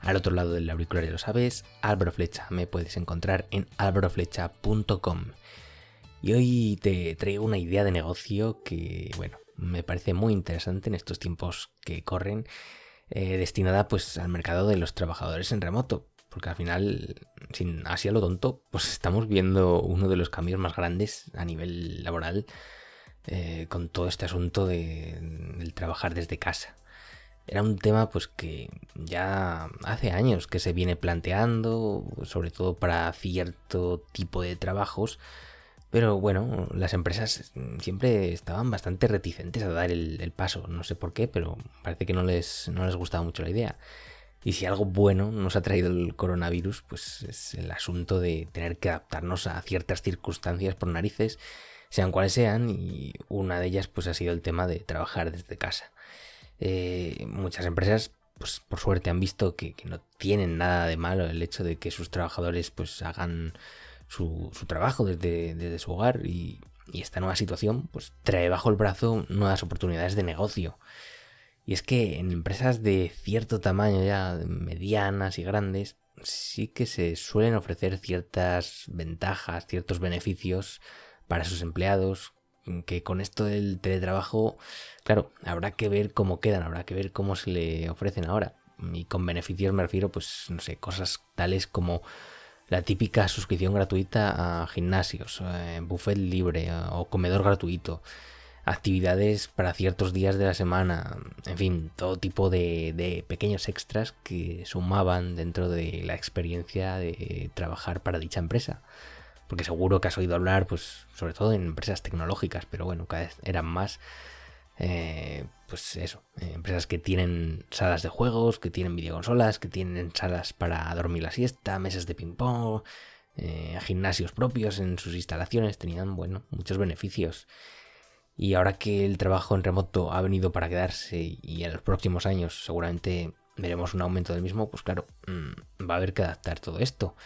Al otro lado del auricular ya lo sabes, Álvaro Flecha. Me puedes encontrar en álvaroflecha.com. Y hoy te traigo una idea de negocio que, bueno, me parece muy interesante en estos tiempos que corren, eh, destinada pues al mercado de los trabajadores en remoto. Porque al final, sin así a lo tonto, pues estamos viendo uno de los cambios más grandes a nivel laboral eh, con todo este asunto de, del trabajar desde casa era un tema pues que ya hace años que se viene planteando, sobre todo para cierto tipo de trabajos, pero bueno, las empresas siempre estaban bastante reticentes a dar el, paso, no sé por qué, pero parece que no les, no les gustaba mucho la idea. Y si algo bueno nos ha traído el coronavirus, pues es el asunto de tener que adaptarnos a ciertas circunstancias por narices, sean cuales sean, y una de ellas pues ha sido el tema de trabajar desde casa. Eh, muchas empresas, pues por suerte han visto que, no tienen nada de malo el hecho de que sus trabajadores pues hagan su, trabajo desde, su hogar y, esta nueva situación pues trae bajo el brazo nuevas oportunidades de negocio. Y es que en empresas de cierto tamaño ya, medianas y grandes, sí que se suelen ofrecer ciertas ventajas, ciertos beneficios para sus empleados que con esto del teletrabajo, claro, habrá que ver cómo quedan, habrá que ver cómo se le ofrecen ahora. Y con beneficios me refiero, pues, no sé, cosas tales como la típica suscripción gratuita a gimnasios, eh, buffet libre eh, o comedor gratuito, actividades para ciertos días de la semana, en fin, todo tipo de, de, pequeños extras que sumaban dentro de la experiencia de trabajar para dicha empresa porque seguro que has oído hablar, pues, sobre todo en empresas tecnológicas, pero bueno, cada vez eran más, eh, pues eso, eh, empresas que tienen salas de juegos, que tienen videoconsolas, que tienen salas para dormir la siesta, mesas de ping-pong, eh, gimnasios propios en sus instalaciones, tenían, bueno, muchos beneficios. Y ahora que el trabajo en remoto ha venido para quedarse y en los próximos años seguramente veremos un aumento del mismo, pues claro, mm, va a haber que adaptar todo esto.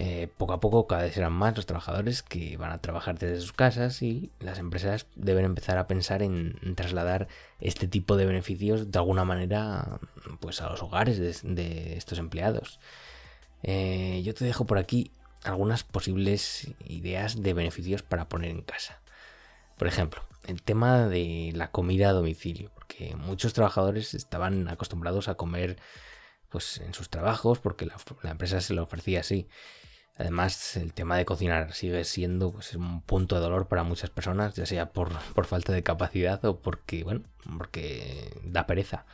Eh, poco a poco cada vez serán más los trabajadores que van a trabajar desde sus casas y las empresas deben empezar a pensar en, trasladar este tipo de beneficios de alguna manera pues a los hogares de, estos empleados. Eh, yo te dejo por aquí algunas posibles ideas de beneficios para poner en casa. Por ejemplo, el tema de la comida a domicilio, porque muchos trabajadores estaban acostumbrados a comer pues en sus trabajos porque la, la empresa se lo ofrecía así. Además, el tema de cocinar sigue siendo pues, un punto de dolor para muchas personas, ya sea por, falta de capacidad o porque, bueno, porque da pereza.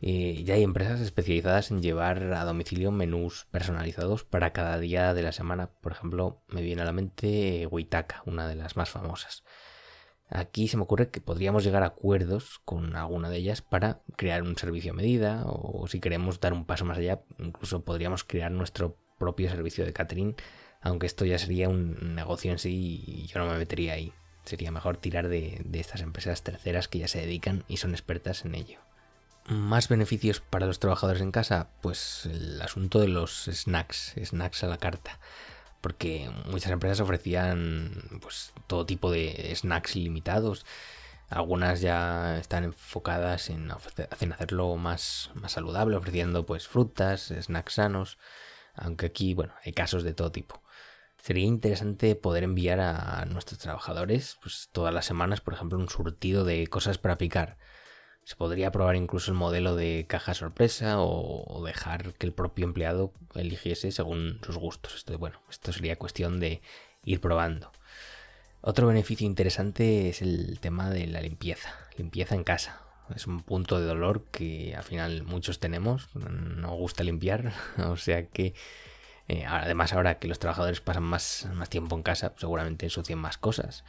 Y ya hay empresas especializadas en llevar a domicilio menús personalizados para cada día de la semana. Por ejemplo, me viene a la mente Huitaca, una de las más famosas. Aquí se me ocurre que podríamos llegar a acuerdos con alguna de ellas para crear un servicio a medida o si queremos dar un paso más allá, incluso podríamos crear nuestro propio servicio de catering, aunque esto ya sería un negocio en sí y yo no me metería ahí. Sería mejor tirar de, estas empresas terceras que ya se dedican y son expertas en ello. Más beneficios para los trabajadores en casa, pues el asunto de los snacks, snacks a la carta. Porque muchas empresas ofrecían pues todo tipo de snacks ilimitados. Algunas ya están enfocadas en, en hacerlo más, más saludable, ofreciendo pues frutas, snacks sanos aunque aquí, bueno, hay casos de todo tipo. Sería interesante poder enviar a nuestros trabajadores, pues todas las semanas, por ejemplo, un surtido de cosas para picar. Se podría probar incluso el modelo de caja sorpresa o dejar que el propio empleado eligiese según sus gustos. Esto, bueno, esto sería cuestión de ir probando. Otro beneficio interesante es el tema de la limpieza, limpieza en casa. Es un punto de dolor que al final muchos tenemos. No gusta limpiar. o sea que eh, además ahora que los trabajadores pasan más, más tiempo en casa, seguramente ensucian más cosas.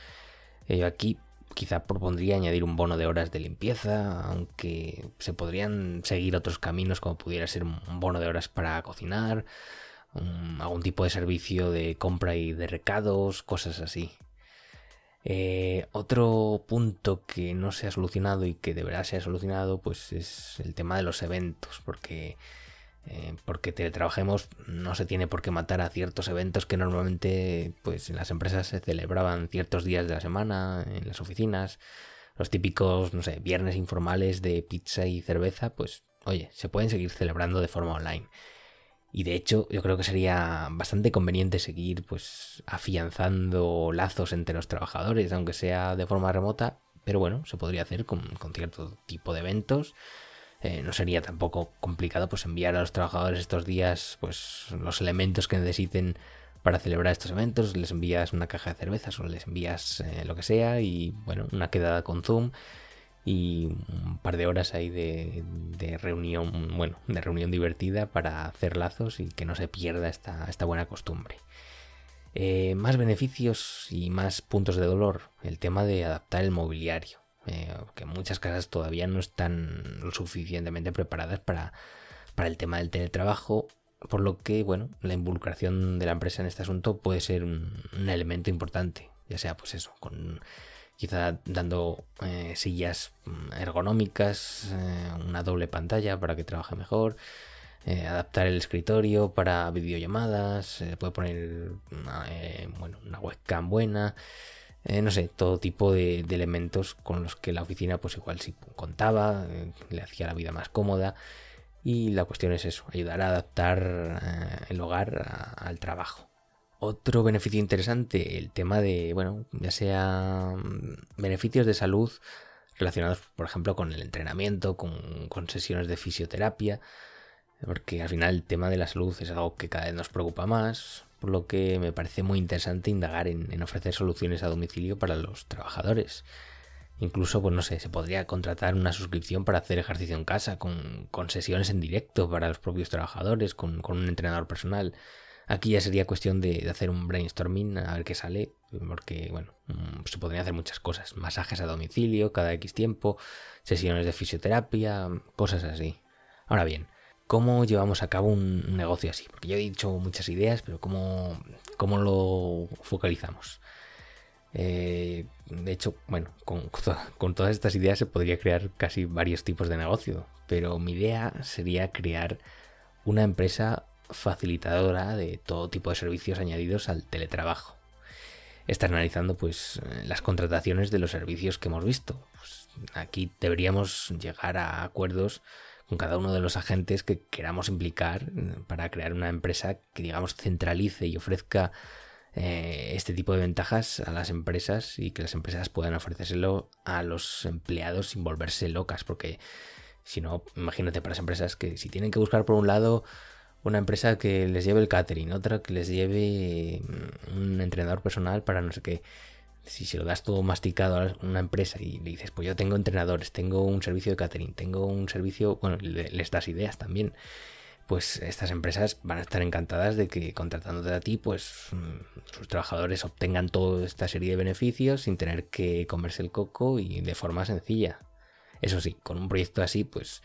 Eh, yo aquí quizá propondría añadir un bono de horas de limpieza, aunque se podrían seguir otros caminos como pudiera ser un bono de horas para cocinar algún tipo de servicio de compra y de recados, cosas así. Eh, otro punto que no se ha solucionado y que deberá ser solucionado pues es el tema de los eventos, porque eh, porque teletrabajemos no se tiene por qué matar a ciertos eventos que normalmente pues en las empresas se celebraban ciertos días de la semana en las oficinas. Los típicos no sé viernes informales de pizza y cerveza pues oye se pueden seguir celebrando de forma online y de hecho yo creo que sería bastante conveniente seguir pues afianzando lazos entre los trabajadores aunque sea de forma remota pero bueno se podría hacer con, con cierto tipo de eventos. Eh, no sería tampoco complicado pues enviar a los trabajadores estos días pues los elementos que necesiten para celebrar estos eventos, les envías una caja de cervezas o les envías eh, lo que sea y bueno, una quedada con Zoom y un par de horas ahí de, reunión, bueno, de reunión divertida para hacer lazos y que no se pierda esta, esta buena costumbre. Eh, más beneficios y más puntos de dolor, el tema de adaptar el mobiliario. Eh, que muchas casas todavía no están lo suficientemente preparadas para, para el tema del teletrabajo, por lo que, bueno, la involucración de la empresa en este asunto puede ser un, elemento importante, ya sea pues eso, con quizá dando eh, sillas mm, ergonómicas, eh, una doble pantalla para que trabaje mejor, adaptar el escritorio para videollamadas, puede poner bueno, una webcam buena, eh, no sé, todo tipo de, elementos con los que la oficina pues igual sí contaba, eh, le hacía la vida más cómoda y la cuestión es eso, ayudar a adaptar eh, el hogar al trabajo. Otro beneficio interesante, el tema de, bueno, ya sea mm, beneficios de salud relacionados, por ejemplo, con el entrenamiento, con, con sesiones de fisioterapia, porque al final el tema de la salud es algo que cada vez nos preocupa más, por lo que me parece muy interesante indagar en, ofrecer soluciones a domicilio para los trabajadores. Incluso, pues no sé, se podría contratar una suscripción para hacer ejercicio en casa, con, sesiones en directo para los propios trabajadores, con, un entrenador personal. Aquí ya sería cuestión de, hacer un brainstorming a ver qué sale, porque, bueno, mm, se podrían hacer muchas cosas. Masajes a domicilio cada X tiempo, sesiones de fisioterapia, cosas así. Ahora bien, cómo llevamos a cabo un, negocio así. Porque yo he dicho muchas ideas, pero cómo, cómo lo focalizamos. Eh, de hecho, bueno, con, con, todas estas ideas se podría crear casi varios tipos de negocio, pero mi idea sería crear una empresa facilitadora de todo tipo de servicios añadidos al teletrabajo. Externalizando pues las contrataciones de los servicios que hemos visto. Pues, aquí deberíamos llegar a acuerdos con cada uno de los agentes que queramos implicar mm, para crear una empresa que, digamos, centralice y ofrezca eh, este tipo de ventajas a las empresas y que las empresas puedan ofrecérselo a los empleados sin volverse locas, porque si no, imagínate para las empresas que si tienen que buscar por un lado una empresa que les lleve el catering, otra que les lleve mm, un entrenador personal para no sé qué si se lo das todo masticado a una empresa y le dices, pues yo tengo entrenadores, tengo un servicio de catering, tengo un servicio, bueno, les das ideas también, pues estas empresas van a estar encantadas de que contratándote a ti, pues mm, sus trabajadores obtengan toda esta serie de beneficios sin tener que comerse el coco y de forma sencilla. Eso sí, con un proyecto así, pues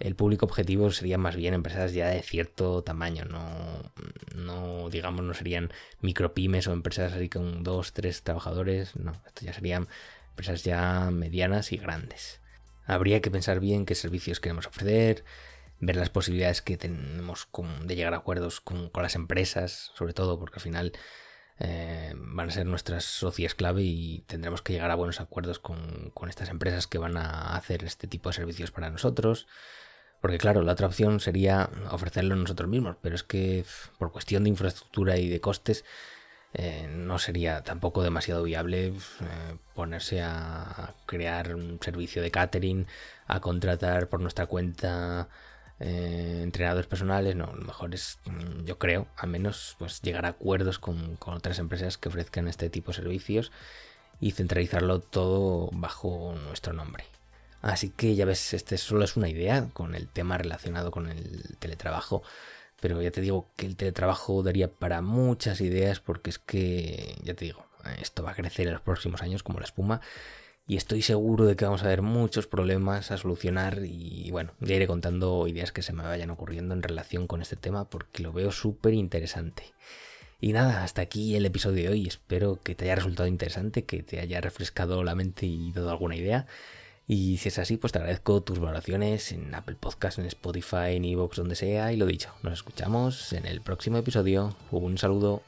el público objetivo serían más bien empresas ya de cierto tamaño, no, no digamos, no serían micropymes o empresas así con dos, tres trabajadores, no, esto ya serían empresas ya medianas y grandes. Habría que pensar bien qué servicios queremos ofrecer, ver las posibilidades que tenemos de llegar a acuerdos con, las empresas, sobre todo porque al final eh, van a ser nuestras socias clave y tendremos que llegar a buenos acuerdos con, con, estas empresas que van a hacer este tipo de servicios para nosotros. Porque claro, la otra opción sería ofrecerlo nosotros mismos, pero es que por cuestión de infraestructura y de costes eh, no sería tampoco demasiado viable eh, ponerse a crear un servicio de catering, a contratar por nuestra cuenta eh, entrenadores personales. No, lo mejor es, mm, yo creo, al menos pues llegar a acuerdos con, con otras empresas que ofrezcan este tipo de servicios y centralizarlo todo bajo nuestro nombre. Así que ya ves, este solo es una idea con el tema relacionado con el teletrabajo. Pero ya te digo que el teletrabajo daría para muchas ideas porque es que, ya te digo, esto va a crecer en los próximos años como la espuma. y estoy seguro de que vamos a ver muchos problemas a solucionar y bueno, ya iré contando ideas que se me vayan ocurriendo en relación con este tema porque lo veo súper interesante. Y nada, hasta aquí el episodio de hoy. Espero que te haya resultado interesante, que te haya refrescado la mente y dado alguna idea. Y si es así, pues te agradezco tus valoraciones en Apple Podcast, en Spotify, en Evox, donde sea. Y lo dicho, nos escuchamos en el próximo episodio. Un saludo.